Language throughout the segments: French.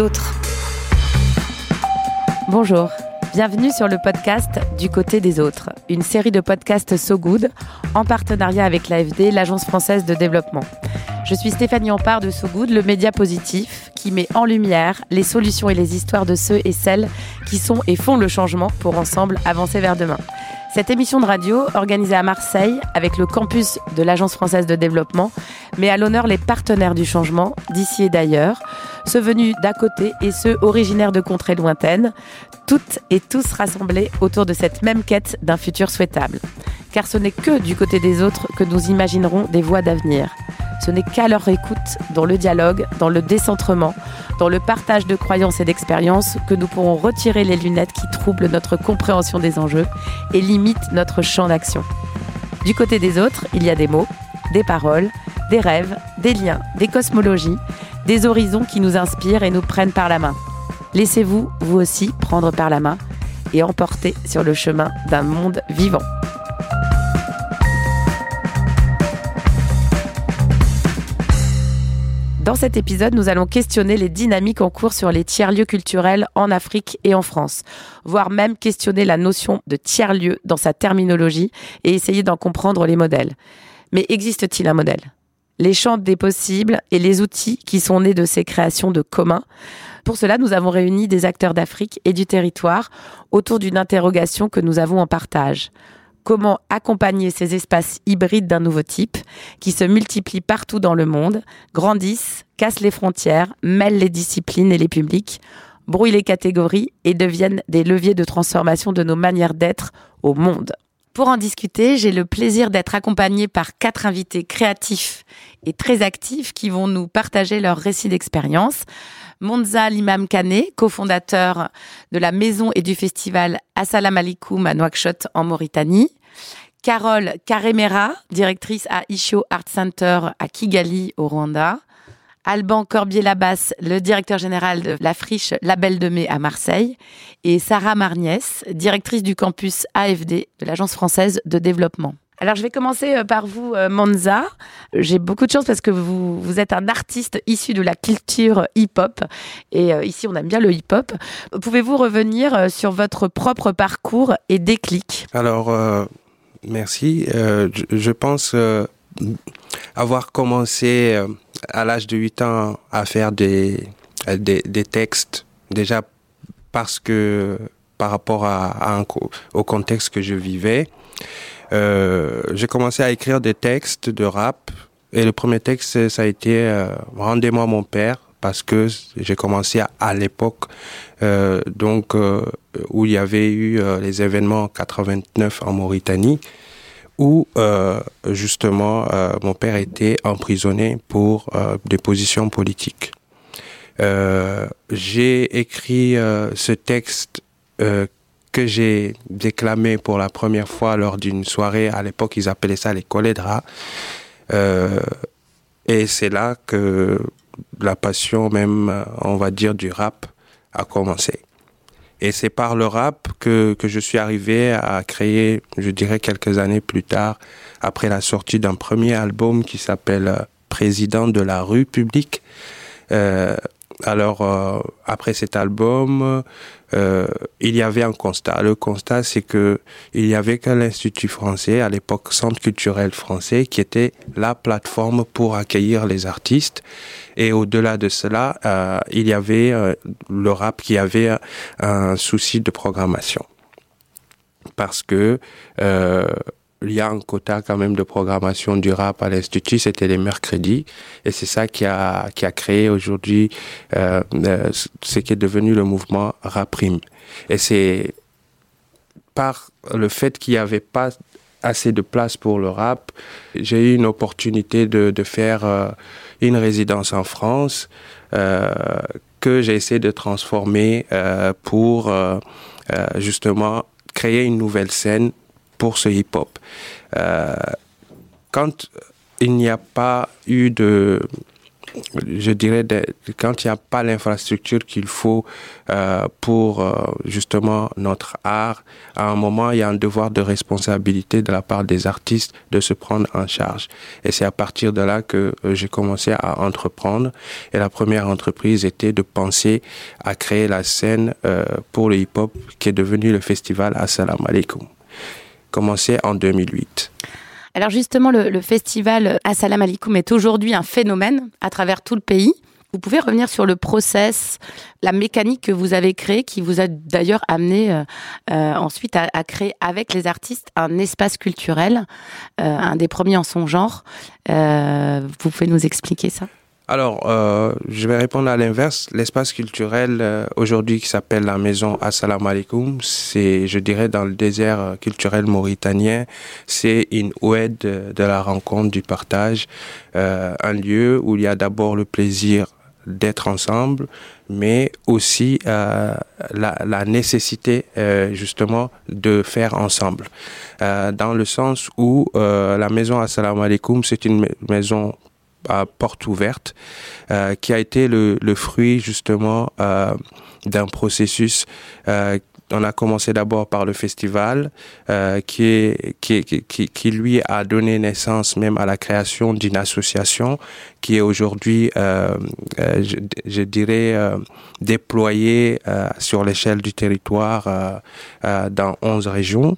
autres. Bonjour, bienvenue sur le podcast Du côté des autres, une série de podcasts So Good en partenariat avec l'AFD, l'Agence française de développement. Je suis Stéphanie Ampard de So Good, le média positif qui met en lumière les solutions et les histoires de ceux et celles qui sont et font le changement pour ensemble avancer vers demain. Cette émission de radio, organisée à Marseille avec le campus de l'Agence française de développement, met à l'honneur les partenaires du changement d'ici et d'ailleurs, ceux venus d'à côté et ceux originaires de contrées lointaines, toutes et tous rassemblés autour de cette même quête d'un futur souhaitable. Car ce n'est que du côté des autres que nous imaginerons des voies d'avenir. Ce n'est qu'à leur écoute, dans le dialogue, dans le décentrement, dans le partage de croyances et d'expériences, que nous pourrons retirer les lunettes qui troublent notre compréhension des enjeux et limitent notre champ d'action. Du côté des autres, il y a des mots, des paroles, des rêves, des liens, des cosmologies, des horizons qui nous inspirent et nous prennent par la main. Laissez-vous, vous aussi, prendre par la main et emporter sur le chemin d'un monde vivant. Dans cet épisode, nous allons questionner les dynamiques en cours sur les tiers-lieux culturels en Afrique et en France, voire même questionner la notion de tiers-lieu dans sa terminologie et essayer d'en comprendre les modèles. Mais existe-t-il un modèle? Les champs des possibles et les outils qui sont nés de ces créations de commun pour cela, nous avons réuni des acteurs d'Afrique et du territoire autour d'une interrogation que nous avons en partage comment accompagner ces espaces hybrides d'un nouveau type qui se multiplient partout dans le monde, grandissent, cassent les frontières, mêlent les disciplines et les publics, brouillent les catégories et deviennent des leviers de transformation de nos manières d'être au monde. Pour en discuter, j'ai le plaisir d'être accompagnée par quatre invités créatifs et très actifs qui vont nous partager leur récits d'expérience. Monza Limam Kane, cofondateur de la maison et du festival Assalam Alikoum à Nouakchott en Mauritanie. Carole Karemera, directrice à Isho Art Center à Kigali au Rwanda. Alban Corbier-Labasse, le directeur général de la friche Label de Mai à Marseille, et Sarah Marniès, directrice du campus AFD de l'Agence française de développement. Alors, je vais commencer euh, par vous, euh, Monza. J'ai beaucoup de chance parce que vous, vous êtes un artiste issu de la culture hip-hop. Et euh, ici, on aime bien le hip-hop. Pouvez-vous revenir sur votre propre parcours et déclic? Alors, merci. je, pense avoir commencé à l'âge de 8 ans à faire des, des, des, textes, déjà parce que par rapport à, au contexte que je vivais. Euh, j'ai commencé à écrire des textes de rap. Et le premier texte, ça a été euh, Rendez-moi mon père parce que j'ai commencé à, l'époque euh, donc euh, où il y avait eu euh, les événements 89 en Mauritanie où justement mon père était emprisonné pour des positions politiques. j'ai écrit ce texte que j'ai déclamé pour la première fois lors d'une soirée. À l'époque, ils appelaient ça les colédras. Euh, et c'est là que la passion même, on va dire, du rap a commencé. Et c'est par le rap que, que je suis arrivé à créer, je dirais quelques années plus tard, après la sortie d'un premier album qui s'appelle Président de la rue publique. Euh, alors, euh, après cet album, euh, il y avait un constat. Le constat, c'est que il y avait qu'à l'Institut français, à l'époque Centre culturel français, qui était la plateforme pour accueillir les artistes. Et au-delà de cela, euh, il y avait euh, le rap qui avait un souci de programmation. Parce que euh, il y a un quota quand même de programmation du rap à l'Institut, c'était les mercredis. Et c'est ça qui a, qui a créé aujourd'hui euh, euh ce qui est devenu le mouvement Raprim. Et c'est par le fait qu'il n'y avait pas assez de place pour le rap, j'ai eu une opportunité de, de faire euh, une résidence en France que j'ai essayé de transformer pour justement créer une nouvelle scène pour ce hip-hop. Euh, quand il n'y a pas eu de je dirais, quand il n'y a pas l'infrastructure qu'il faut euh, pour euh, justement notre art, à un moment, il y a un devoir de responsabilité de la part des artistes de se prendre en charge. Et c'est à partir de là que euh, j'ai commencé à entreprendre. Et la première entreprise était de penser à créer la scène pour le hip-hop qui est devenu le festival Assalamu alaikum. Commencé en 2008. Alors justement, le, festival Assalam Alaikum est aujourd'hui un phénomène à travers tout le pays. Vous pouvez revenir sur le process, la mécanique que vous avez créée, qui vous a d'ailleurs amené euh, euh, ensuite à, créer avec les artistes un espace culturel, euh, un des premiers en son genre. vous pouvez nous expliquer ça? Alors, euh, je vais répondre à l'inverse. L'espace culturel euh, aujourd'hui qui s'appelle la maison Assalamu alaikum, c'est, je dirais, dans le désert euh, culturel mauritanien, c'est une oued de, la rencontre, du partage, euh, un lieu où il y a d'abord le plaisir d'être ensemble, mais aussi euh, la, la, nécessité justement de faire ensemble. dans le sens où la maison Assalamu alaikum, c'est une maison à porte ouverte, euh, qui a été le, fruit justement euh, d'un processus. Euh, on a commencé d'abord par le festival, qui, lui a donné naissance même à la création d'une association qui est aujourd'hui, je, dirais, déployée sur l'échelle du territoire dans 11 régions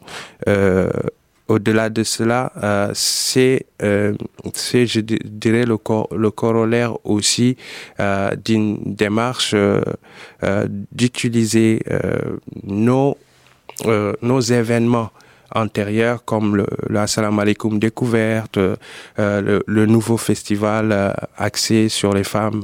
au-delà de cela, euh, c'est, euh, c'est, je dirais, le, le corollaire aussi euh, d'une démarche d'utiliser nos, nos événements antérieurs comme le, le Assalamu alaikum découverte, le, nouveau festival axé sur les femmes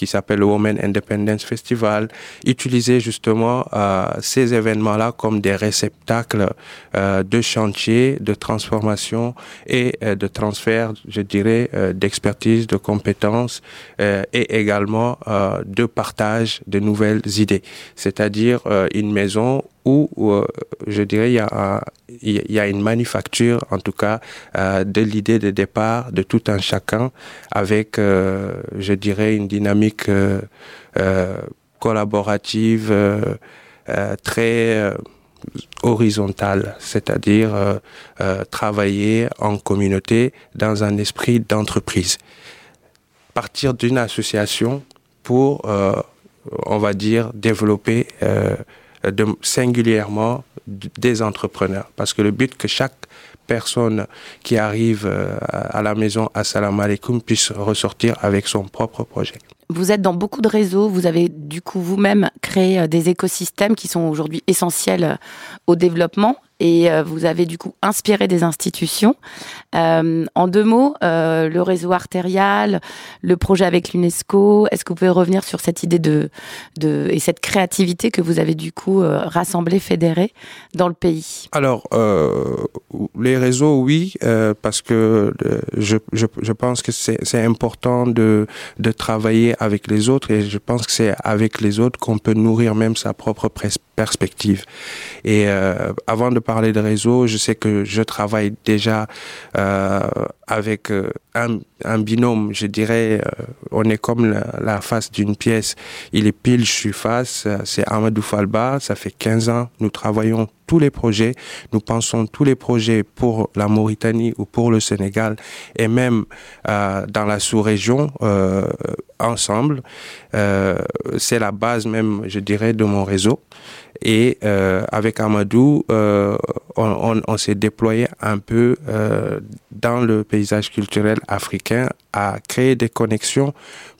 qui s'appelle le Women Independence Festival, utiliser justement euh, ces événements-là comme des réceptacles euh, de chantier, de transformation et euh, de transfert, je dirais, d'expertise, de compétences et également de partage de nouvelles idées. C'est-à-dire une maison où, je dirais il y a une manufacture en tout cas de l'idée de départ de tout un chacun avec je dirais une dynamique euh, euh, collaborative euh, très horizontale, c'est-à-dire travailler en communauté dans un esprit d'entreprise. Partir d'une association pour, on va dire, développer singulièrement des entrepreneurs. Parce que le but que chaque personne qui arrive à la maison à Salam Alaikum puisse ressortir avec son propre projet. Vous êtes dans beaucoup de réseaux, vous avez du coup vous-même créé euh, des écosystèmes qui sont aujourd'hui essentiels euh, au développement et euh, vous avez du coup inspiré des institutions. Euh, en deux mots, euh, le réseau artérial, le projet avec l'UNESCO, est-ce que vous pouvez revenir sur cette idée de, de et cette créativité que vous avez du coup euh, rassemblée, fédérée dans le pays? Alors, euh, les réseaux, oui, parce que je, je, je pense que c'est important de, de travailler avec les autres et je pense que c'est avec les autres qu'on peut nourrir même sa propre perspective. Et avant de parler de réseau, je sais que je travaille déjà euh, avec euh, un, binôme, je dirais, euh, on est comme la, face d'une pièce. Il est pile, je suis face, c'est Amadou Falba, ça fait 15 ans, nous travaillons tous les projets, nous pensons tous les projets pour la Mauritanie ou pour le Sénégal et même euh, dans la sous-région euh, ensemble. Euh, c'est la base même, je dirais, de mon réseau. Et euh, avec Amadou, euh, on, on, on s'est déployé un peu euh, dans le paysage culturel africain à créer des connexions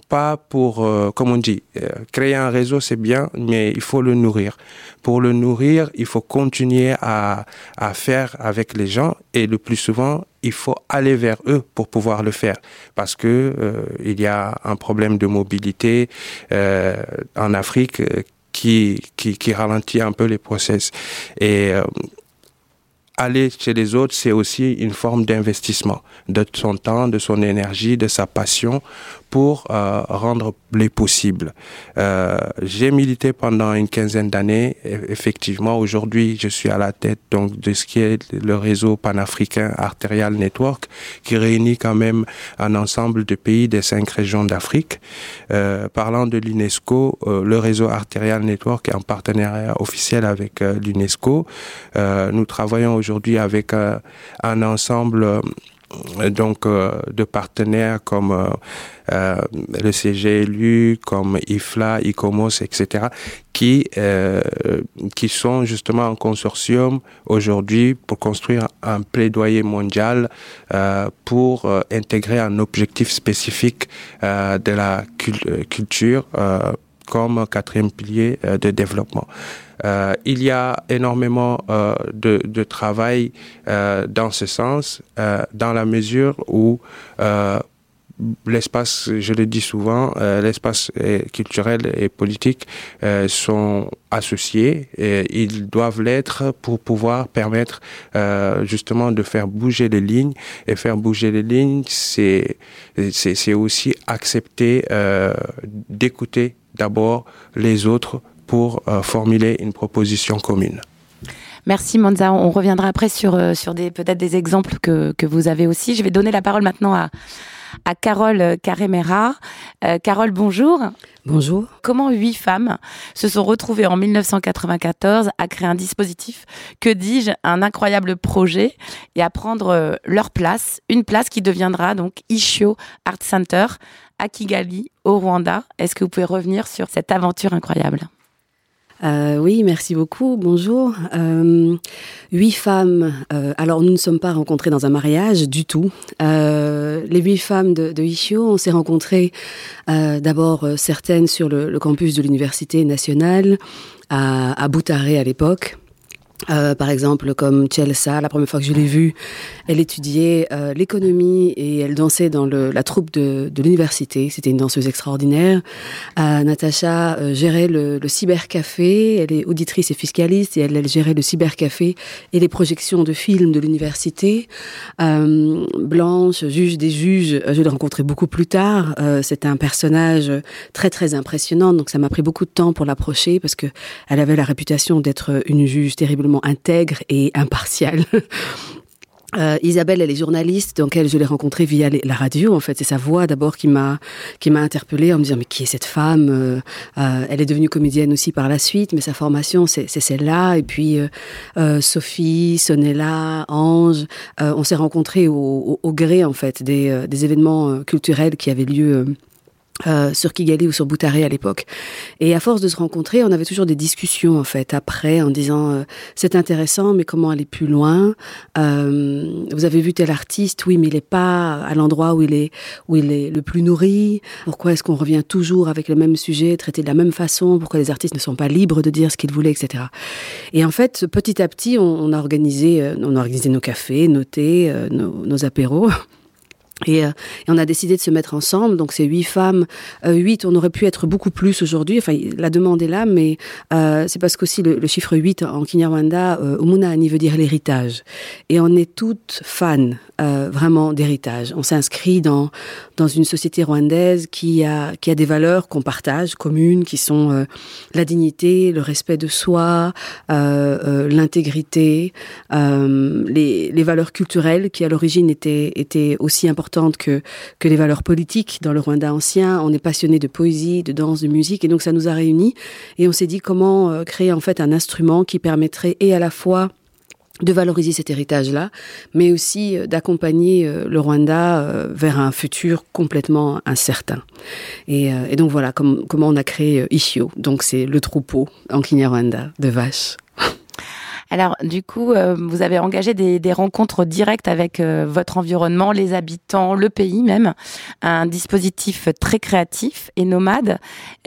pas pour, euh, comme on dit, euh, créer un réseau, c'est bien, mais il faut le nourrir. Pour le nourrir, il faut continuer à, à faire avec les gens et le plus souvent, il faut aller vers eux pour pouvoir le faire parce que euh, il y a un problème de mobilité en Afrique qui, qui, ralentit un peu les process. Et aller chez les autres, c'est aussi une forme d'investissement de son temps, de son énergie, de sa passion pour euh, rendre les possibles. Euh, j'ai milité pendant une quinzaine d'années. Effectivement, aujourd'hui, je suis à la tête donc de ce qui est le réseau panafricain Arterial Network, qui réunit quand même un ensemble de pays des cinq régions d'Afrique. Euh, parlant de l'UNESCO, euh, le réseau Arterial Network est en partenariat officiel avec euh, l'UNESCO. nous travaillons aujourd'hui avec un ensemble donc de partenaires comme euh, le CGLU, comme IFLA, ICOMOS, etc., qui, euh, qui sont justement en consortium aujourd'hui pour construire un plaidoyer mondial euh, pour intégrer un objectif spécifique de la culture comme quatrième pilier de développement. Euh, il y a énormément euh, de, travail euh, dans ce sens, dans la mesure où l'espace, je le dis souvent, l'espace culturel et politique sont associés et ils doivent l'être pour pouvoir permettre justement de faire bouger les lignes. Et faire bouger les lignes, c'est aussi accepter d'écouter d'abord les autres pour formuler une proposition commune. Merci Monza. On reviendra après sur, sur des peut-être des exemples que, que vous avez aussi. Je vais donner la parole maintenant à, à Carole Caremera. Euh, Carole, bonjour. Bonjour. Comment huit femmes se sont retrouvées en 1994 à créer un dispositif, que dis-je, un incroyable projet et à prendre euh, leur place, une place qui deviendra donc Ishio Art Center à Kigali, au Rwanda. Est-ce que vous pouvez revenir sur cette aventure incroyable? Euh, oui, merci beaucoup. Bonjour. Euh, huit femmes. Euh, alors, nous ne sommes pas rencontrées dans un mariage du tout. Les huit femmes de, de Ishio, on s'est rencontrées d'abord certaines sur le, le campus de l'université nationale à, à Boutaré à l'époque. Euh, par exemple, comme Chelsea, la première fois que je l'ai vue, elle étudiait euh, l'économie et elle dansait dans le, la troupe de, de l'université. C'était une danseuse extraordinaire. Euh, Natacha euh, gérait le, le, cybercafé. Elle est auditrice et fiscaliste et elle, elle, gérait le cybercafé et les projections de films de l'université. Euh, Blanche, juge des juges, je l'ai rencontrée beaucoup plus tard. C'était un personnage très très impressionnant. Donc ça m'a pris beaucoup de temps pour l'approcher parce que elle avait la réputation d'être une juge terriblement intègre et impartiale. Euh, Isabelle, elle est journaliste, donc je l'ai rencontrée via la radio. En fait, c'est sa voix d'abord qui m'a qui m'a interpellée en me disant mais qui est cette femme euh, euh, Elle est devenue comédienne aussi par la suite, mais sa formation c'est celle-là. Et puis euh, Sophie, Sonella, Ange, on s'est rencontrés au, gré en fait des événements culturels qui avaient lieu euh, sur Kigali ou sur Boutaré à l'époque. Et à force de se rencontrer, on avait toujours des discussions en fait après en disant euh, c'est intéressant mais comment aller plus loin? Euh, Vous avez vu tel artiste, oui mais il n'est pas à l'endroit où il est où il est le plus nourri. Pourquoi est-ce qu'on revient toujours avec le même sujet, traité de la même façon? Pourquoi les artistes ne sont pas libres de dire ce qu'ils voulaient, etc. Et en fait, petit à petit, on, on a organisé euh, on a organisé nos cafés, nos thés, euh, nos, nos apéros. Et, euh, et, on a décidé de se mettre ensemble. Donc c'est huit femmes, euh, huit. On aurait pu être beaucoup plus aujourd'hui. Enfin, la demande est là, mais euh, c'est parce qu'aussi le, le, chiffre 8 en Kinyarwanda, euh, Umunani veut dire l'héritage. Et on est toutes fans euh, vraiment d'héritage. On s'inscrit dans dans une société rwandaise qui a qui a des valeurs qu'on partage communes, qui sont euh, la dignité, le respect de soi, euh, euh l'intégrité, euh, les, les valeurs culturelles qui à l'origine étaient étaient aussi importantes que, les valeurs politiques dans le Rwanda ancien. On est passionné de poésie, de danse, de musique, et donc ça nous a réunis. Et on s'est dit comment euh, créer en fait un instrument qui permettrait et à la fois de valoriser cet héritage-là, mais aussi euh, d'accompagner euh, le Rwanda vers un futur complètement incertain. Et, donc voilà comme, comment on a créé Ishio. Donc c'est le troupeau en Kinyarwanda de vaches. Alors, du coup, euh, vous avez engagé des, rencontres directes avec euh, votre environnement, les habitants, le pays même, un dispositif très créatif et nomade.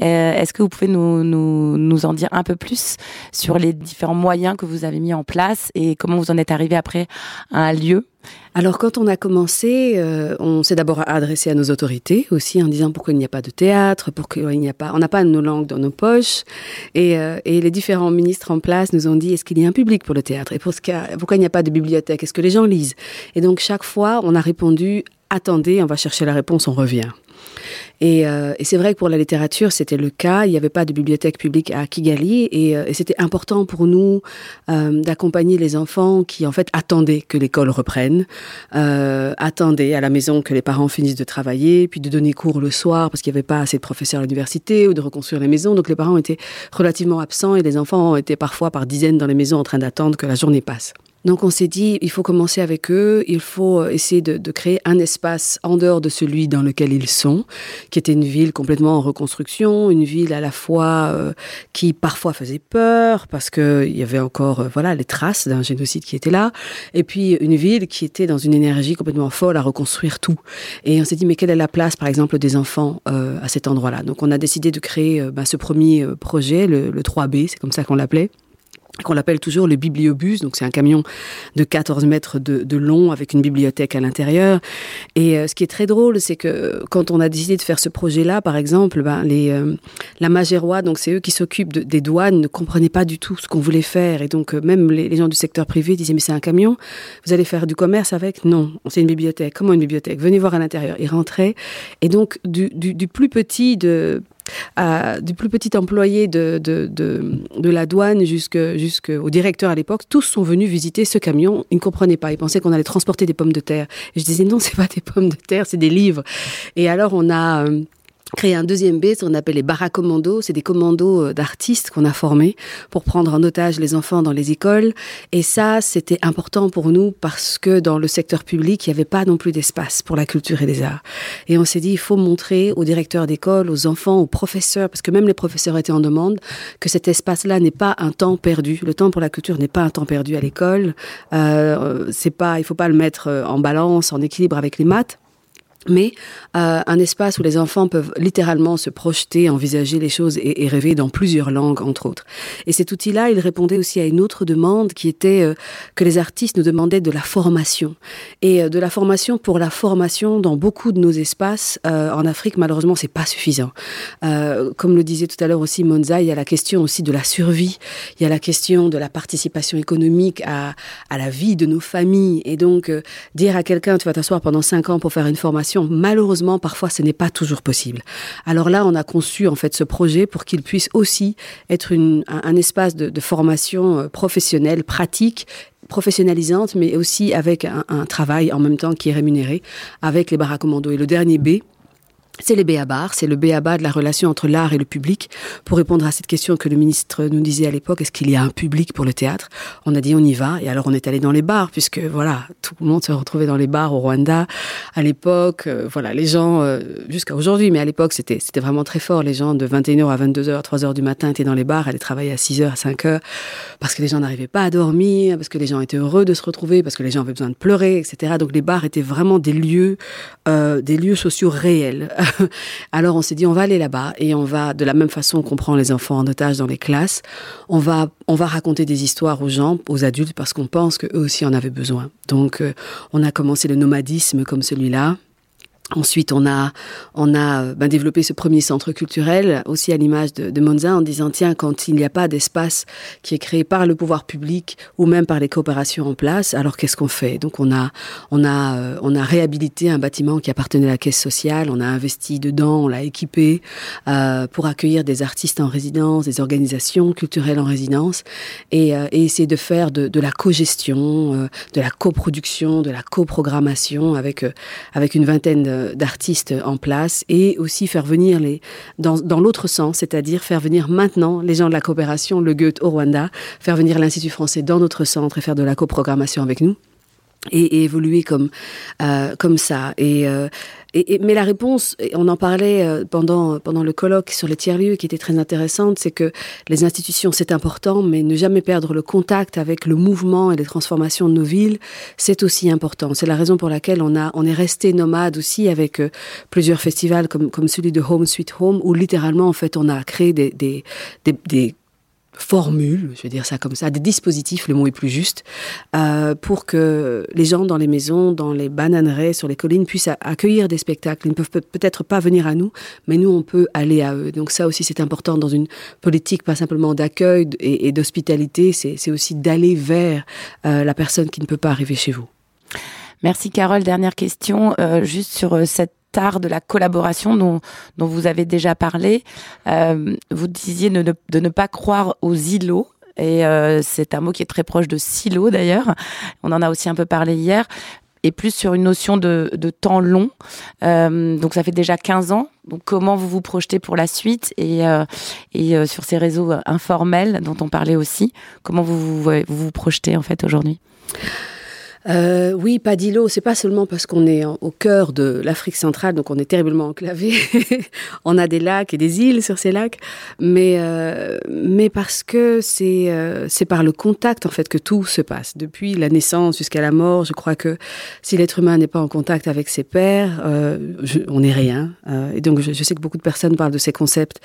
Euh, Est-ce que vous pouvez nous, nous, nous en dire un peu plus sur les différents moyens que vous avez mis en place et comment vous en êtes arrivé après à un lieu alors quand on a commencé, euh, on s'est d'abord adressé à nos autorités aussi en disant pourquoi il n'y a pas de théâtre, pourquoi il n'y a pas, on n'a pas nos langues dans nos poches, et, euh, les différents ministres en place nous ont dit est-ce qu'il y a un public pour le théâtre? Et pourquoi il n'y a pas de bibliothèque, est-ce que les gens lisent? Et donc chaque fois on a répondu attendez, on va chercher la réponse, on revient. Et, et c'est vrai que pour la littérature, c'était le cas. Il n'y avait pas de bibliothèque publique à Kigali et, et c'était important pour nous d'accompagner les enfants qui en fait attendaient que l'école reprenne, attendaient à la maison que les parents finissent de travailler, puis de donner cours le soir parce qu'il n'y avait pas assez de professeurs à l'université ou de reconstruire les maisons. Donc les parents étaient relativement absents et les enfants étaient parfois par dizaines dans les maisons en train d'attendre que la journée passe. Donc on s'est dit, il faut commencer avec eux, il faut euh, essayer de, créer un espace en dehors de celui dans lequel ils sont, qui était une ville complètement en reconstruction, une ville à la fois euh, qui parfois faisait peur parce qu'il y avait encore euh, voilà les traces d'un génocide qui était là, et puis une ville qui était dans une énergie complètement folle à reconstruire tout. Et on s'est dit, mais quelle est la place, par exemple, des enfants à cet endroit-là? Donc on a décidé de créer bah, ce premier projet, le 3B, c'est comme ça qu'on l'appelait qu'on l'appelle toujours le bibliobus. Donc c'est un camion de 14 mètres de, long avec une bibliothèque à l'intérieur. Et euh, ce qui est très drôle, c'est que quand on a décidé de faire ce projet-là, par exemple, ben, les, euh, la Magérois, donc c'est eux qui s'occupent des douanes, ne comprenaient pas du tout ce qu'on voulait faire. Et donc euh, même les, gens du secteur privé disaient mais c'est un camion, vous allez faire du commerce avec? Non, c'est une bibliothèque. Comment une bibliothèque? Venez voir à l'intérieur. Ils rentraient. Et donc du plus petit de du plus petit employé de, de, de, la douane jusqu'au directeur à l'époque, tous sont venus visiter ce camion. Ils ne comprenaient pas. Ils pensaient qu'on allait transporter des pommes de terre. Je disais non, c'est pas des pommes de terre, c'est des livres. Et alors on a créé un deuxième B, ce qu'on appelle les baracommandos. C'est des commandos euh, d'artistes qu'on a formés pour prendre en otage les enfants dans les écoles. Et ça, c'était important pour nous parce que dans le secteur public, il n'y avait pas non plus d'espace pour la culture et les arts. Et on s'est dit, il faut montrer aux directeurs d'école, aux enfants, aux professeurs, parce que même les professeurs étaient en demande, que cet espace-là n'est pas un temps perdu. Le temps pour la culture n'est pas un temps perdu à l'école. Euh, c'est pas, il faut pas le mettre euh, en balance, en équilibre avec les maths mais euh, un espace où les enfants peuvent littéralement se projeter, envisager les choses et, rêver dans plusieurs langues, entre autres. Et cet outil-là, il répondait aussi à une autre demande qui était euh, que les artistes nous demandaient de la formation. Et euh, de la formation pour la formation dans beaucoup de nos espaces en Afrique, malheureusement, c'est pas suffisant. comme le disait tout à l'heure aussi Monza, il y a la question aussi de la survie, il y a la question de la participation économique à, à la vie de nos familles. Et donc, dire à quelqu'un, tu vas t'asseoir pendant cinq ans pour faire une formation, Malheureusement, parfois, ce n'est pas toujours possible. Alors là, on a conçu en fait ce projet pour qu'il puisse aussi être un, espace de, formation euh, professionnelle, pratique professionnalisante, mais aussi avec un, travail en même temps qui est rémunéré avec les barracommandos. Et le dernier B, c'est les béabars, c'est le béaba de la relation entre l'art et le public. Pour répondre à cette question que le ministre nous disait à l'époque, est-ce qu'il y a un public pour le théâtre? On a dit on y va, et alors on est allé dans les bars, puisque voilà, tout le monde se retrouvait dans les bars au Rwanda à l'époque. Euh, voilà, les gens, euh, jusqu'à aujourd'hui, mais à l'époque c'était vraiment très fort. Les gens de 21h à 22h, 3h du matin étaient dans les bars, allaient travailler à 6h, à 5h, parce que les gens n'arrivaient pas à dormir, parce que les gens étaient heureux de se retrouver, parce que les gens avaient besoin de pleurer, etc. Donc les bars étaient vraiment des lieux, euh, des lieux sociaux réels. Alors on s'est dit on va aller là-bas et on va de la même façon qu'on prend les enfants en otage dans les classes, on va on va raconter des histoires aux gens, aux adultes parce qu'on pense qu'eux aussi en avaient besoin. Donc euh, on a commencé le nomadisme comme celui-là Ensuite, on a, on a ben, développé ce premier centre culturel, aussi à l'image de, de, Monza, en disant, tiens, quand il n'y a pas d'espace qui est créé par le pouvoir public ou même par les coopérations en place, alors qu'est-ce qu'on fait? Donc, on a, on, a, euh, on a réhabilité un bâtiment qui appartenait à la caisse sociale, on a investi dedans, on l'a équipé euh, pour accueillir des artistes en résidence, des organisations culturelles en résidence, et, euh, et essayer de faire de, de la co-gestion, euh, de la coproduction, de la coprogrammation avec, avec une vingtaine d'artistes en place et aussi faire venir les dans, dans l'autre sens, c'est-à-dire faire venir maintenant les gens de la coopération, le Goethe au Rwanda, faire venir l'Institut français dans notre centre et faire de la coprogrammation avec nous et, évoluer comme euh, comme ça et euh, et, mais la réponse, on en parlait euh, pendant, pendant le colloque sur les tiers-lieux qui était très intéressante, c'est que les institutions, c'est important, mais ne jamais perdre le contact avec le mouvement et les transformations de nos villes, c'est aussi important. C'est la raison pour laquelle on, a, on est resté nomade aussi avec euh, plusieurs festivals comme, comme celui de Home Sweet Home, où littéralement, en fait, on a créé des, des, des, des formules, je vais dire ça comme ça, des dispositifs, le mot est plus juste, euh, pour que les gens dans les maisons, dans les bananeraies, sur les collines puissent accueillir des spectacles. Ils ne peuvent peut-être pas venir à nous, mais nous, on peut aller à eux. Donc ça aussi, c'est important dans une politique, pas simplement d'accueil et, d'hospitalité, c'est aussi d'aller vers euh, la personne qui ne peut pas arriver chez vous. Merci Carole. Dernière question, euh, juste sur cette art de la collaboration dont, vous avez déjà parlé. Euh, vous disiez de ne, pas croire aux îlots. Et euh, c'est un mot qui est très proche de silo d'ailleurs. On en a aussi un peu parlé hier et plus sur une notion de, temps long. Euh, donc ça fait déjà 15 ans. Donc comment vous vous projetez pour la suite et, sur ces réseaux informels dont on parlait aussi, comment vous, vous projetez en fait aujourd'hui? Euh, oui, pas d'îlot. C'est pas seulement parce qu'on est au cœur de l'Afrique centrale, donc on est terriblement enclavé. on a des lacs et des îles sur ces lacs, mais euh, mais parce que c'est euh, c'est par le contact en fait que tout se passe. Depuis la naissance jusqu'à la mort, je crois que si l'être humain n'est pas en contact avec ses pères, euh, je, on n'est rien. Euh, et donc je, je, sais que beaucoup de personnes parlent de ces concepts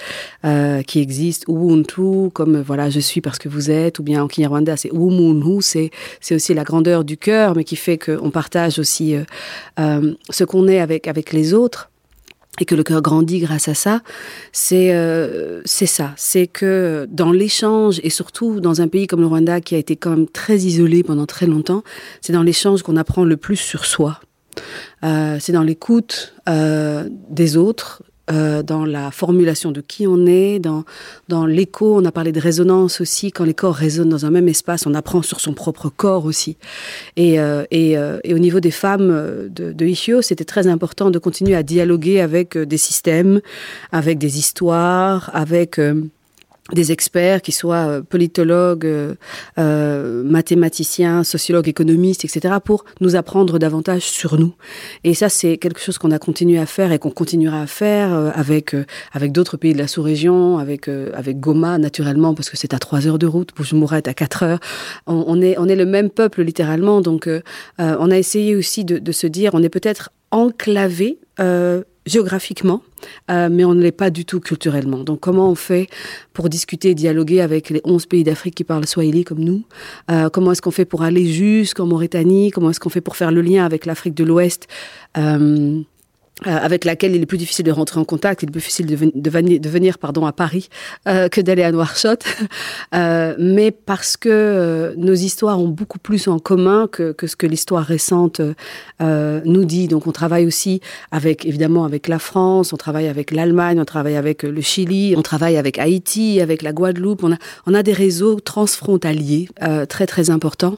euh, qui existent, Ubuntu, comme voilà, je suis parce que vous êtes, ou bien en Kinyarwanda, c'est Umuntu, c'est c'est aussi la grandeur du cœur mais qui fait qu'on partage aussi euh, euh, ce qu'on est avec, avec les autres et que le cœur grandit grâce à ça, c'est euh, c'est ça. C'est que dans l'échange, et surtout dans un pays comme le Rwanda qui a été quand même très isolé pendant très longtemps, c'est dans l'échange qu'on apprend le plus sur soi. C'est dans l'écoute des autres, euh, dans la formulation de qui on est, dans, dans l'écho. On a parlé de résonance aussi. Quand les corps résonnent dans un même espace, on apprend sur son propre corps aussi. Et, euh, et, euh, et au niveau des femmes euh, de, de Ishio, c'était très important de continuer à dialoguer avec euh, des systèmes, avec des histoires, avec des experts qui soient euh, politologues, euh, euh, mathématiciens, sociologues, économistes, etc., pour nous apprendre davantage sur nous. Et ça, c'est quelque chose qu'on a continué à faire et qu'on continuera à faire euh, avec euh, avec d'autres pays de la sous-région, avec avec Goma naturellement parce que c'est à trois heures de route, Bujumbura est à quatre heures. On, on, est on est le même peuple littéralement, donc on a essayé aussi de, de se dire, on est peut-être enclavé. Euh, géographiquement, euh, mais on ne l'est pas du tout culturellement. Donc comment on fait pour discuter, dialoguer avec les 11 pays d'Afrique qui parlent swahili comme nous? Euh, Comment est-ce qu'on fait pour aller jusqu'en Mauritanie? Comment est-ce qu'on fait pour faire le lien avec l'Afrique de l'Ouest? Euh, avec laquelle il est plus difficile de rentrer en contact, il est plus difficile de, ven de, venir, pardon, à Paris euh, que d'aller à Nouakchott, euh, mais parce que euh, nos histoires ont beaucoup plus en commun que, que ce que l'histoire récente euh, nous dit. Donc on travaille aussi avec, évidemment, avec la France, on travaille avec l'Allemagne, on travaille avec le Chili, on travaille avec Haïti, avec la Guadeloupe. On a, on a des réseaux transfrontaliers euh, très très importants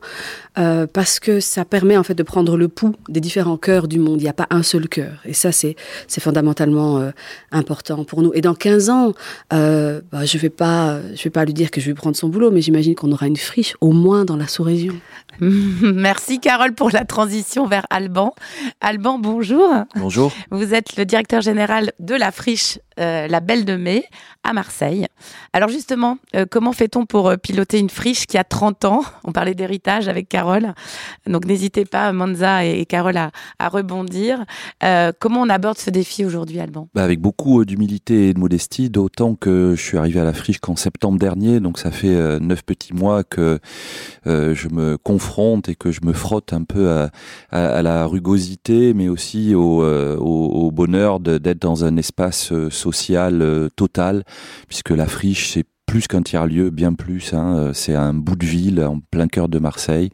euh, parce que ça permet en fait de prendre le pouls des différents cœurs du monde. Il n'y a pas un seul cœur. Et ça, c'est fondamentalement euh, important pour nous. Et dans 15 ans, euh, bah, je ne vais, pas, je vais pas lui dire que je vais prendre son boulot, mais j'imagine qu'on aura une friche, au moins dans la sous-région. Merci Carole pour la transition vers Alban. Alban, bonjour. Bonjour. Vous êtes le directeur général de la friche euh, La Belle de Mai à Marseille. Alors justement, euh, comment fait-on pour piloter une friche qui a 30 ans? On parlait d'héritage avec Carole. Donc n'hésitez pas, Manza et, et Carole, à, à rebondir. Euh, comment on aborde ce défi aujourd'hui, Alban? Bah Avec beaucoup d'humilité et de modestie, d'autant que je suis arrivé à la friche qu'en septembre dernier, donc ça fait euh, neuf petits mois que euh, je me confronte et que je me frotte un peu à, la rugosité, mais aussi au, euh, bonheur d'être dans un espace euh, social euh, total, puisque la friche, c'est plus qu'un tiers-lieu, bien plus. Hein, c'est un bout de ville en plein cœur de Marseille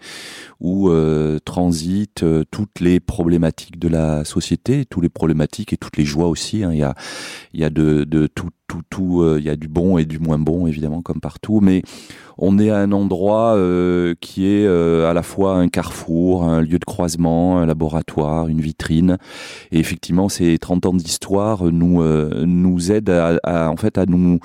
où euh, transitent euh, toutes les problématiques de la société, toutes les problématiques et toutes les joies aussi. Hein. Il y a, y a de, de tout, tout, tout. Euh, il y a du bon et du moins bon évidemment comme partout, mais on est à un endroit euh, qui est euh, à la fois un carrefour, un lieu de croisement, un laboratoire, une vitrine. Et effectivement, ces 30 ans d'histoire nous euh, nous aident à, à, en fait à nous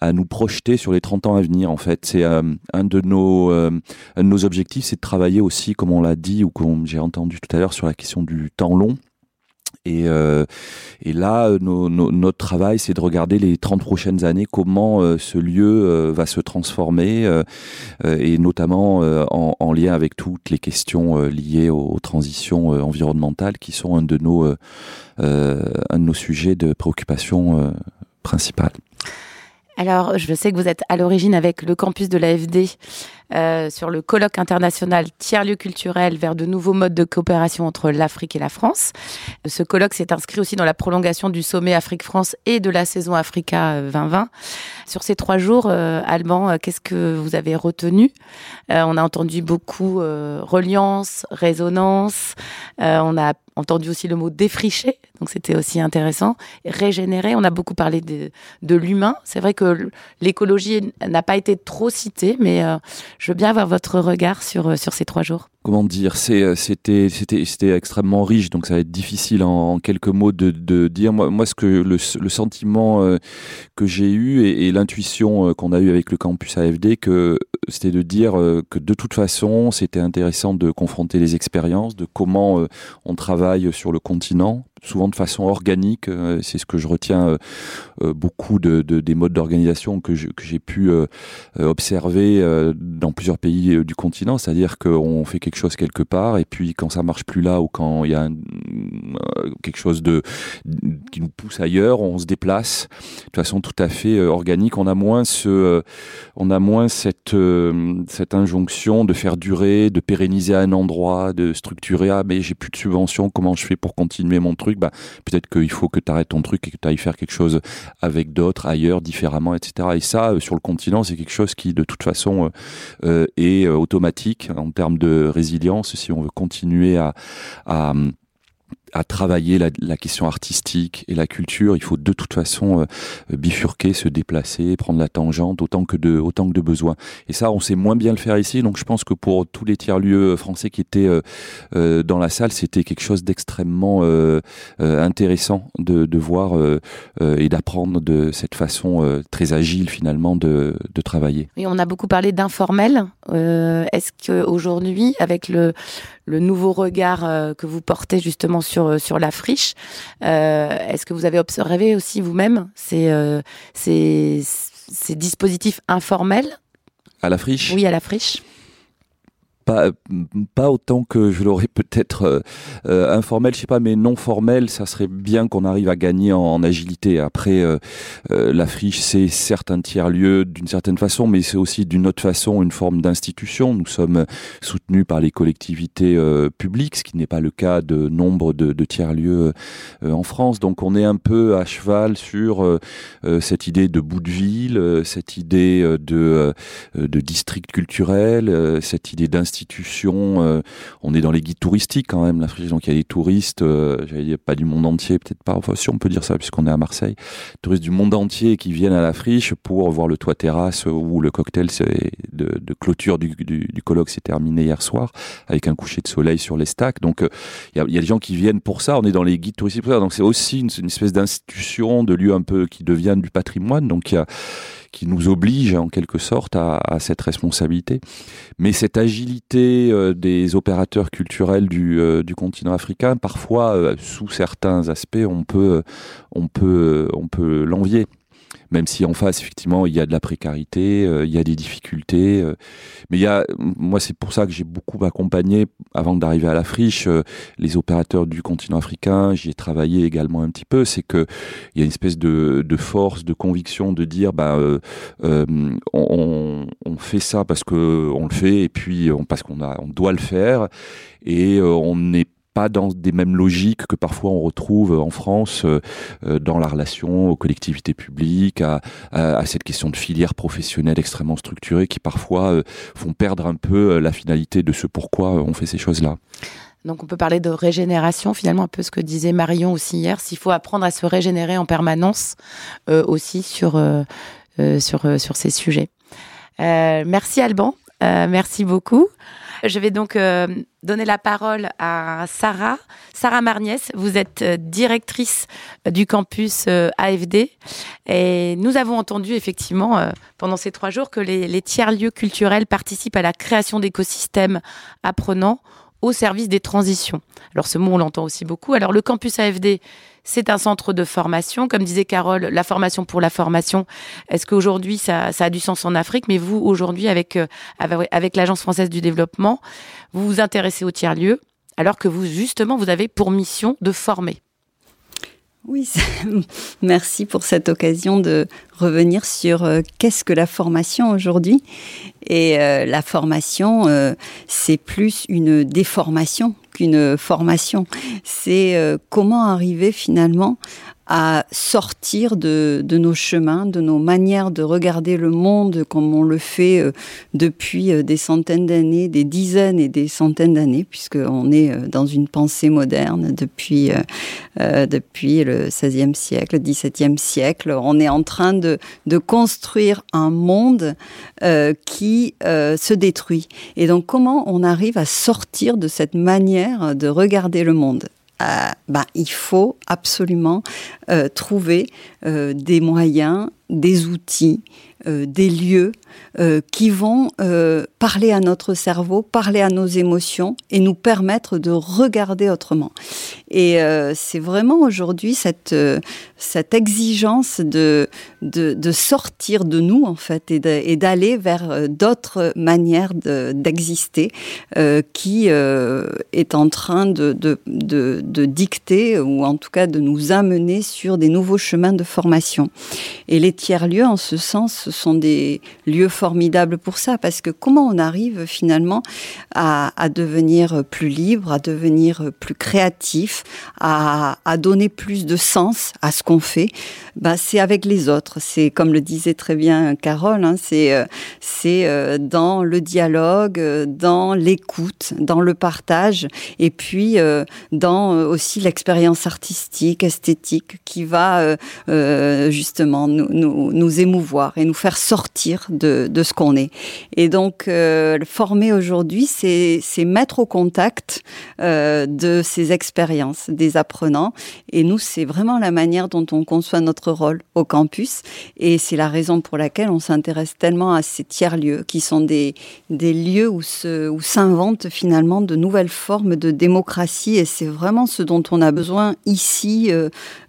à nous projeter sur les 30 ans à venir. En fait, c'est euh, un de nos euh, un de nos objectifs, c'est de travailler aussi, comme on l'a dit ou comme j'ai entendu tout à l'heure, sur la question du temps long. Et, euh, et là, nos, notre travail, c'est de regarder les 30 prochaines années, comment euh, ce lieu euh, va se transformer, euh, euh, et notamment euh, en, en, lien avec toutes les questions euh, liées aux, aux transitions euh, environnementales, qui sont un de nos, euh, euh, un de nos sujets de préoccupation euh, principale. Alors, je sais que vous êtes à l'origine avec le campus de l'AFD euh, sur le colloque international tiers-lieux culturels vers de nouveaux modes de coopération entre l'Afrique et la France. Ce colloque s'est inscrit aussi dans la prolongation du sommet Afrique-France et de la saison Africa 2020. Sur ces trois jours, Alban, qu'est-ce que vous avez retenu? On a entendu beaucoup reliance, résonance, on a entendu aussi le mot défricher, donc c'était aussi intéressant. Régénérer, on a beaucoup parlé de, de l'humain. C'est vrai que l'écologie n'a pas été trop citée, mais euh, je veux bien avoir votre regard sur, euh, sur ces trois jours comment dire, euh, c'était extrêmement riche, donc ça va être difficile en, quelques mots de, de, dire. Moi, moi, ce que le, le sentiment euh, que j'ai eu et, l'intuition qu'on a eu avec le campus AFD, que c'était de dire que de toute façon, c'était intéressant de confronter les expériences, de comment on travaille sur le continent, souvent de façon organique. Euh, c'est ce que je retiens euh, euh, beaucoup de, des modes d'organisation que j'ai pu observer dans plusieurs pays du continent. C'est-à-dire qu'on fait quelque chose quelque part et puis quand ça marche plus là ou quand il y a quelque chose de qui nous pousse ailleurs, on se déplace de façon tout à fait organique. On a moins ce, on a moins cette cette injonction de faire durer, de pérenniser à un endroit, de structurer. Ah mais j'ai plus de subventions, comment je fais pour continuer mon truc bah, peut-être qu'il faut que tu arrêtes ton truc et que tu ailles faire quelque chose avec d'autres, ailleurs, différemment, etc. Et ça, euh, sur le continent, c'est quelque chose qui, de toute façon, euh, euh, est automatique en termes de résilience. Si on veut continuer à, à à travailler la, la, question artistique et la culture, il faut de toute façon euh, bifurquer, se déplacer, prendre la tangente autant que de autant que de besoin. Et ça, on sait moins bien le faire ici. Donc, je pense que pour tous les tiers lieux français qui étaient euh, euh dans la salle, c'était quelque chose d'extrêmement euh, euh intéressant de, de voir et d'apprendre de cette façon très agile finalement de, de travailler. Oui, on a beaucoup parlé d'informel. Est-ce que aujourd'hui, avec le le nouveau regard que vous portez justement sur sur, sur la friche. Euh, est-ce que vous avez observé aussi vous-même ces, euh, ces, ces dispositifs informels? À la friche? Oui, à la friche pas pas autant que je l'aurais peut-être euh, euh, informel, je sais pas, mais non formel, ça serait bien qu'on arrive à gagner en, agilité. Après, euh, la friche, c'est certes un tiers lieu d'une certaine façon, mais c'est aussi d'une autre façon une forme d'institution. Nous sommes soutenus par les collectivités publiques, ce qui n'est pas le cas de nombre de, de tiers lieux en France. Donc, on est un peu à cheval sur cette idée de bout de ville, cette idée de de district culturel, cette idée d'institution Euh, on est dans les guides touristiques quand même, la Friche. Donc il y a des touristes, euh, j'allais dire pas du monde entier, peut-être pas. Enfin, si on peut dire ça, puisqu'on est à Marseille, touristes du monde entier qui viennent à la Friche pour voir le toit terrasse où le cocktail de, clôture du, du, colloque s'est terminé hier soir avec un coucher de soleil sur les stacks. Donc euh, il y, a, y, a, des gens qui viennent pour ça. On est dans les guides touristiques pour ça. Donc c'est aussi une, une espèce d'institution, de lieu un peu qui devient du patrimoine. Donc il y a qui nous oblige en quelque sorte à, cette responsabilité. Mais cette agilité euh, des opérateurs culturels du, euh, du continent africain, parfois, euh, sous certains aspects, on peut, on peut, on peut l'envier même si en face effectivement il y a de la précarité, euh, il y a des difficultés, euh, mais il y a, moi c'est pour ça que j'ai beaucoup accompagné avant d'arriver à la friche euh, les opérateurs du continent africain. J'y ai travaillé également un petit peu. C'est que il y a une espèce de, force, de conviction de dire bah on, fait ça parce que on le fait et puis parce qu'on on doit le faire et on n'est pas dans des mêmes logiques que parfois on retrouve en France euh, euh, dans la relation aux collectivités publiques, à, cette question de filière professionnelle extrêmement structurée qui parfois euh, font perdre un peu la finalité de ce pourquoi on fait ces choses-là. Donc on peut parler de régénération, finalement un peu ce que disait Marion aussi hier, s'il faut apprendre à se régénérer en permanence aussi sur, sur, sur ces sujets. merci Alban, merci beaucoup. Je vais donc euh, donner la parole à Sarah. Sarah Marniès, vous êtes euh, directrice euh, du campus AFD. Et nous avons entendu effectivement pendant ces trois jours que les, les tiers-lieux culturels participent à la création d'écosystèmes apprenants au service des transitions. Alors ce mot, on l'entend aussi beaucoup. Alors le campus AFD, c'est un centre de formation. Comme disait Carole, la formation pour la formation, est-ce qu'aujourd'hui ça, ça, a du sens en Afrique? Mais vous, aujourd'hui, avec, euh, avec l'Agence française du développement, vous vous intéressez au tiers-lieu, alors que vous, justement, vous avez pour mission de former. Oui, merci pour cette occasion de revenir sur euh, qu'est-ce que la formation aujourd'hui. Et euh, la formation, euh, c'est plus une déformation qu'une formation. C'est comment arriver finalement à sortir de, de, nos chemins, de nos manières de regarder le monde comme on le fait euh, depuis euh, des centaines d'années, des dizaines et des centaines d'années, puisqu'on est euh, dans une pensée moderne depuis, euh, depuis le XVIe siècle, le XVIIe siècle. On est en train de, de construire un monde euh, qui euh, se détruit. Et donc comment on arrive à sortir de cette manière de regarder le monde? Euh, ben, il faut absolument euh, trouver euh, des moyens, des outils, euh, des lieux euh, qui vont euh, parler à notre cerveau, parler à nos émotions et nous permettre de regarder autrement. Et c'est vraiment aujourd'hui cette, exigence de, sortir de nous, en fait, et d'aller vers d'autres manières d'exister qui est en train de, de, dicter ou en tout cas de nous amener sur des nouveaux chemins de formation. Et les tiers-lieux, en ce sens, sont des lieux formidables pour ça, parce que comment on arrive finalement à, devenir plus libre, à devenir plus créatif, à, donner plus de sens à ce qu'on fait, bah, c'est avec les autres. C'est comme le disait très bien Carole, hein, c'est euh, c'est euh, dans le dialogue, euh, dans l'écoute, dans le partage, et puis dans aussi l'expérience artistique, esthétique, qui va justement nous, nous émouvoir et nous faire sortir de, de ce qu'on est. Et donc, euh, former aujourd'hui, c'est mettre au contact euh, de ces expériences des apprenants. Et nous, c'est vraiment la manière dont on conçoit notre rôle au campus. Et c'est la raison pour laquelle on s'intéresse tellement à ces tiers-lieux, qui sont des, des lieux où s'inventent où finalement de nouvelles formes de démocratie. Et c'est vraiment ce dont on a besoin ici,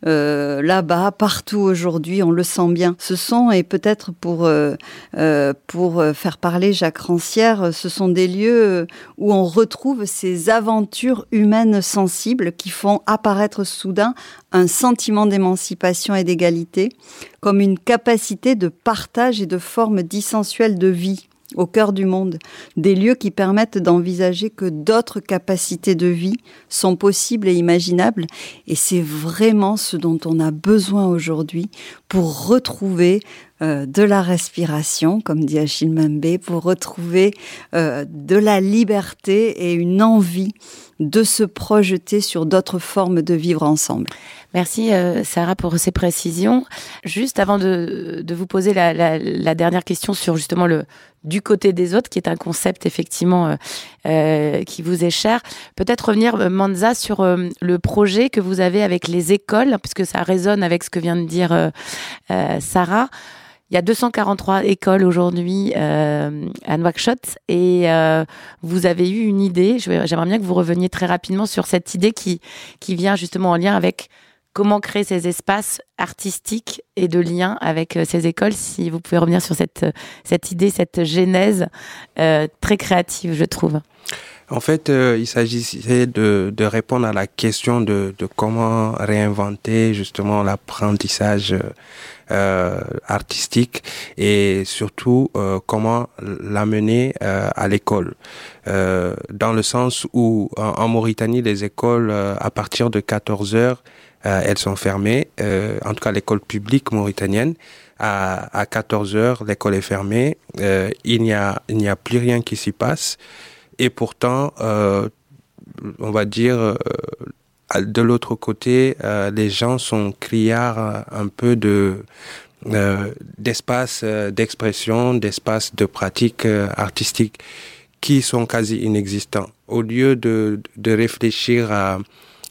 euh, là-bas, partout aujourd'hui. On le sent bien. Ce sont, et peut-être pour, euh, euh, pour faire parler Jacques Rancière, ce sont des lieux où on retrouve ces aventures humaines sensibles qui font apparaître soudain un sentiment d'émancipation et d'égalité comme une capacité de partage et de forme dissensuelle de vie au cœur du monde, des lieux qui permettent d'envisager que d'autres capacités de vie sont possibles et imaginables. Et c'est vraiment ce dont on a besoin aujourd'hui pour retrouver euh, de la respiration, comme dit Achille Mbembe, pour retrouver euh, de la liberté et une envie de se projeter sur d'autres formes de vivre ensemble. Merci euh, Sarah pour ces précisions. Juste avant de, de vous poser la, la, la, dernière question sur justement le du côté des autres, qui est un concept effectivement euh, euh, qui vous est cher, peut-être revenir euh, Manza sur le projet que vous avez avec les écoles, puisque ça résonne avec ce que vient de dire Sarah. Il y a 243 écoles aujourd'hui euh, à Nouakchott et euh, vous avez eu une idée. J'aimerais bien que vous reveniez très rapidement sur cette idée qui, qui vient justement en lien avec comment créer ces espaces artistiques et de lien avec euh, ces écoles. Si vous pouvez revenir sur cette, cette idée, cette genèse euh, très créative, je trouve. En fait, euh, il s'agissait de, de, répondre à la question de, de comment réinventer justement l'apprentissage euh, artistique et surtout euh, comment l'amener euh, à l'école. Euh, dans le sens où en, Mauritanie, les écoles, à partir de 14 heures, elles sont fermées, en tout cas l'école publique mauritanienne. À, à 14 heures, l'école est fermée, il n'y a, il n'y a plus rien qui s'y passe et pourtant, euh, on va dire, euh, de l'autre côté, euh, les gens sont criards un peu de euh, d'espace d'expression, d'espace de pratique artistique qui sont quasi inexistants. Au lieu de, de réfléchir à,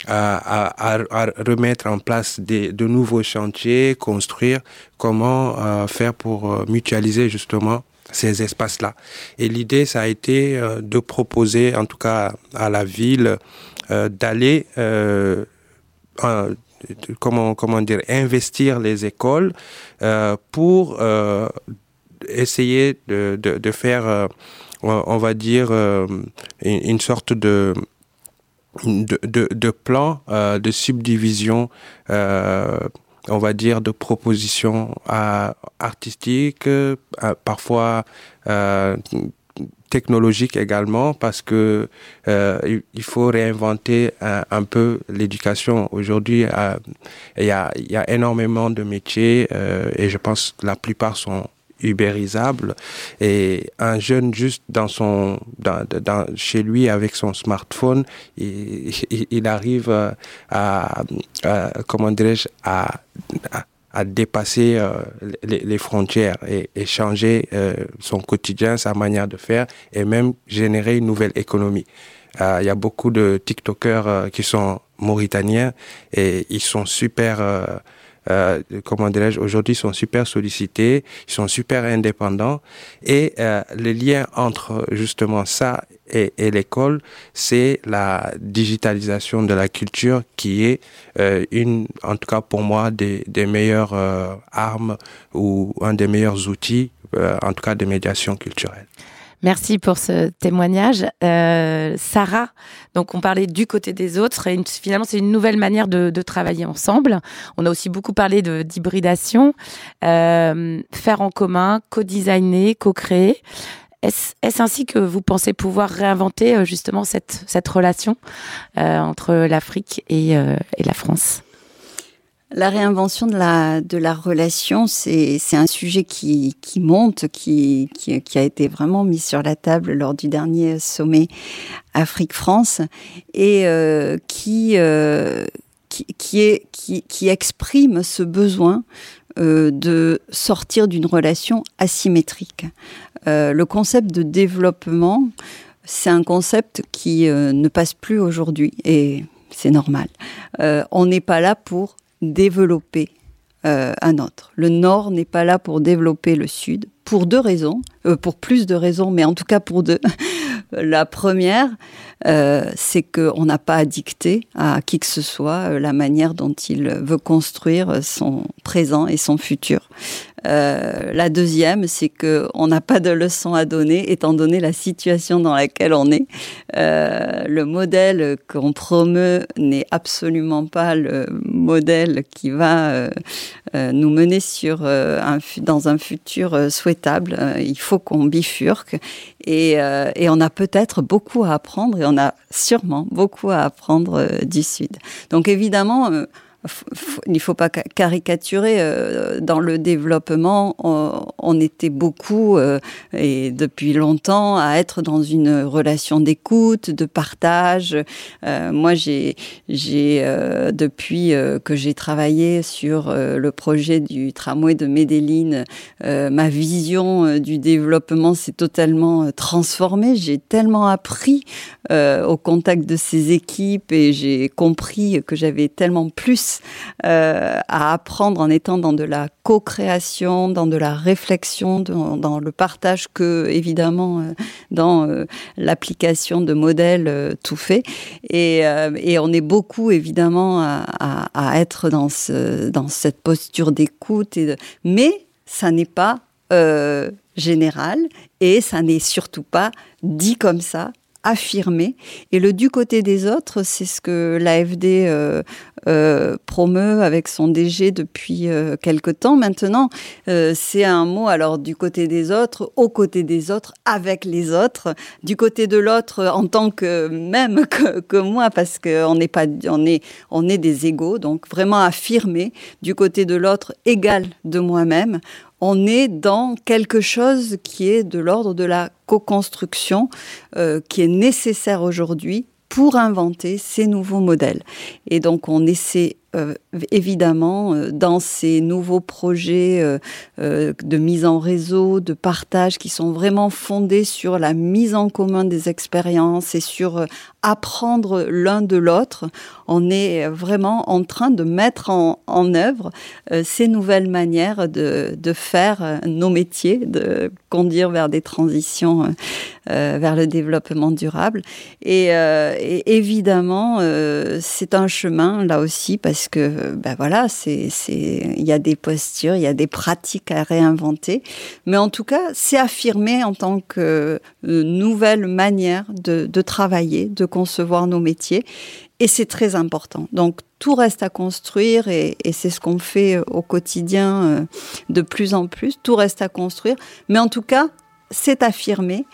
à, à, à, remettre en place des, de nouveaux chantiers, construire, comment euh, faire pour mutualiser justement ces espaces-là. Et l'idée, ça a été euh, de proposer, en tout cas à la ville, euh, d'aller, euh, comment, comment dire, investir les écoles pour essayer de, de, faire, on va dire, une, sorte de de, de, plans de subdivision on va dire, de propositions artistiques, parfois technologiques également, parce que il faut réinventer un, peu l'éducation. Aujourd'hui, il y, a, y a énormément de métiers et je pense que la plupart sont ubérisable. Et un jeune juste dans son dans, dans chez lui avec son smartphone il, il, arrive à, comment dirais-je à, à, dépasser euh, les, frontières et, et changer euh, son quotidien sa manière de faire et même générer une nouvelle économie. Euh, il y a beaucoup de TikTokers qui sont mauritaniens et ils sont super euh, comment dirais-je, aujourd'hui sont super sollicités, ils sont super indépendants. Et euh, le lien entre justement ça et, et l'école, c'est la digitalisation de la culture qui est euh, une, en tout cas pour moi, des, des meilleures euh, armes ou un des meilleurs outils, euh, en tout cas de médiation culturelle. Merci pour ce témoignage. Euh, Sarah, donc on parlait du côté des autres et finalement c'est une nouvelle manière de, travailler ensemble. On a aussi beaucoup parlé d'hybridation, euh, faire en commun, co-designer, co-créer. Est-ce ainsi que vous pensez pouvoir réinventer euh, justement cette, cette relation euh, entre l'Afrique et, euh, et la France? La réinvention de la, de la relation, c'est un sujet qui, qui monte, qui, qui, a été vraiment mis sur la table lors du dernier sommet Afrique-France et euh, qui, euh, qui, qui, exprime ce besoin euh, de sortir d'une relation asymétrique. Le concept de développement, c'est un concept qui ne passe plus aujourd'hui et c'est normal. On n'est pas là pour développer euh, un autre. Le Nord n'est pas là pour développer le Sud, pour deux raisons, euh, pour plus de raisons, mais en tout cas pour deux. la première, euh, c'est qu'on n'a pas à dicter à qui que ce soit euh, la manière dont il veut construire son présent et son futur. Euh, la deuxième, c'est que on n'a pas de leçon à donner, étant donné la situation dans laquelle on est. Le modèle qu'on promeut n'est absolument pas le modèle qui va nous mener dans un futur souhaitable. il faut qu'on bifurque et, on a peut-être beaucoup à apprendre on a sûrement beaucoup à apprendre du Sud. Donc évidemment il ne faut pas caricaturer. Euh, dans le développement, on, était beaucoup, euh, et depuis longtemps, à être dans une relation d'écoute, de partage. Euh, moi, j'ai, j'ai depuis que j'ai travaillé sur le projet du tramway de Medellin, ma vision du développement s'est totalement transformée. J'ai tellement appris au contact de ces équipes et j'ai compris que j'avais tellement plus euh, à apprendre en étant dans de la co-création, dans de la réflexion, dans, le partage que évidemment euh, dans euh, l'application de modèles tout fait. Et, on est beaucoup évidemment à, être dans, ce, dans cette posture d'écoute, mais ça n'est pas général et ça n'est surtout pas dit comme ça affirmé. Et le du côté des autres, c'est ce que l'AFD euh, euh, promeut avec son DG depuis euh, quelque temps maintenant. C'est un mot, alors du côté des autres, au côté des autres, avec les autres, du côté de l'autre en tant que même que, que moi, parce qu'on n'est pas, on est, on est des égaux, donc vraiment affirmé du côté de l'autre égal de moi-même on est dans quelque chose qui est de l'ordre de la co-construction, euh, qui est nécessaire aujourd'hui pour inventer ces nouveaux modèles. Et donc on essaie euh, évidemment, euh, dans ces nouveaux projets euh, de mise en réseau, de partage, qui sont vraiment fondés sur la mise en commun des expériences et sur apprendre l'un de l'autre, on est vraiment en train de mettre en, en œuvre ces nouvelles manières de, de, faire nos métiers, de conduire vers des transitions vers le développement durable. Et, et évidemment, c'est un chemin là aussi parce puisque ben voilà, il y a des postures, il y a des pratiques à réinventer, mais en tout cas, c'est affirmé en tant que euh, nouvelle manière de, travailler, de concevoir nos métiers, et c'est très important. Donc tout reste à construire et, c'est ce qu'on fait au quotidien euh, de plus en plus. Tout reste à construire, mais en tout cas, c'est affirmé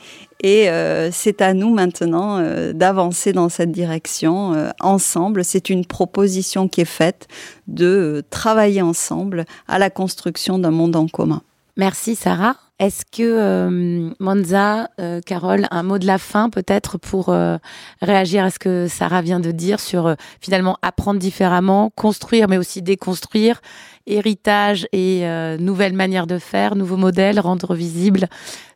et euh, c'est à nous maintenant euh, d'avancer dans cette direction euh, ensemble. C'est une proposition qui est faite de travailler ensemble à la construction d'un monde en commun. Merci Sarah. Est-ce que Monza, Carole, un mot de la fin peut-être pour réagir à ce que Sarah vient de dire sur finalement apprendre différemment, construire mais aussi déconstruire, héritage et nouvelles manières de faire, nouveaux modèles, rendre visibles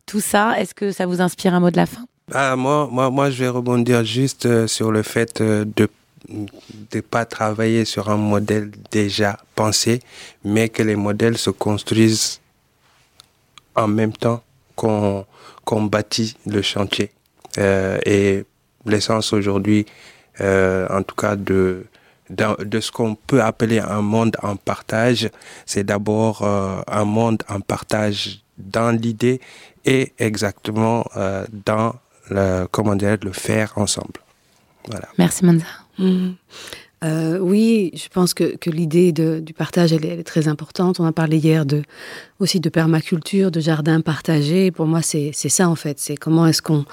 tout ça? Est-ce que ça vous inspire un mot de la fin? Ah, moi, moi, moi, je vais rebondir juste euh, sur le fait euh, de ne pas travailler sur un modèle déjà pensé, mais que les modèles se construisent en même temps qu'on bâtit le chantier. Euh, et l'essence aujourd'hui, euh, en tout cas de, de, de ce qu'on peut appeler un monde en partage, c'est d'abord euh, un monde en partage dans l'idée et exactement euh, dans le, comment dire, le faire ensemble. Voilà. Merci Manza. Mmh. Euh, oui, je pense que, l'idée du partage, elle est, très importante. On a parlé hier aussi de permaculture, de jardin partagé. Pour moi, c'est ça en fait. C'est comment est-ce qu'on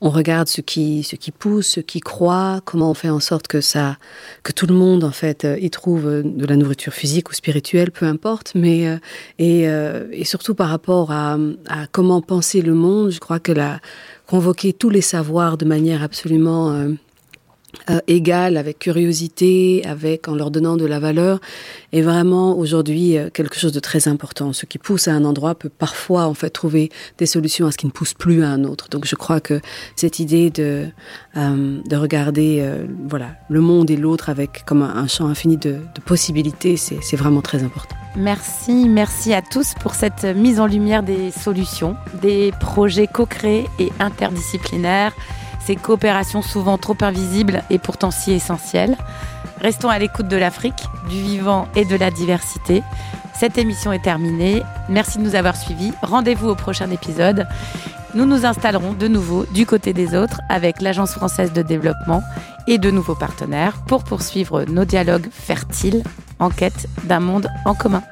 on regarde ce qui, pousse, ce qui croît, comment on fait en sorte que tout le monde en fait euh, y trouve euh, de la nourriture physique ou spirituelle, peu importe. Mais et, et surtout par rapport à, à comment penser le monde, je crois que la convoquer tous les savoirs de manière absolument euh, égale, avec curiosité, avec en leur donnant de la valeur, est vraiment aujourd'hui euh, quelque chose de très important. Ce qui pousse à un endroit peut parfois en fait trouver des solutions à ce qui ne pousse plus à un autre. Donc je crois que cette idée de euh, de regarder euh, voilà le monde et l'autre avec comme un, champ infini de, de possibilités, c'est vraiment très important. Merci, merci à tous pour cette mise en lumière des solutions, des projets co-créés et interdisciplinaires ces coopérations souvent trop invisibles et pourtant si essentielles. Restons à l'écoute de l'Afrique, du vivant et de la diversité. Cette émission est terminée. Merci de nous avoir suivis. Rendez-vous au prochain épisode. Nous nous installerons de nouveau du côté des autres avec l'Agence française de développement et de nouveaux partenaires pour poursuivre nos dialogues fertiles en quête d'un monde en commun.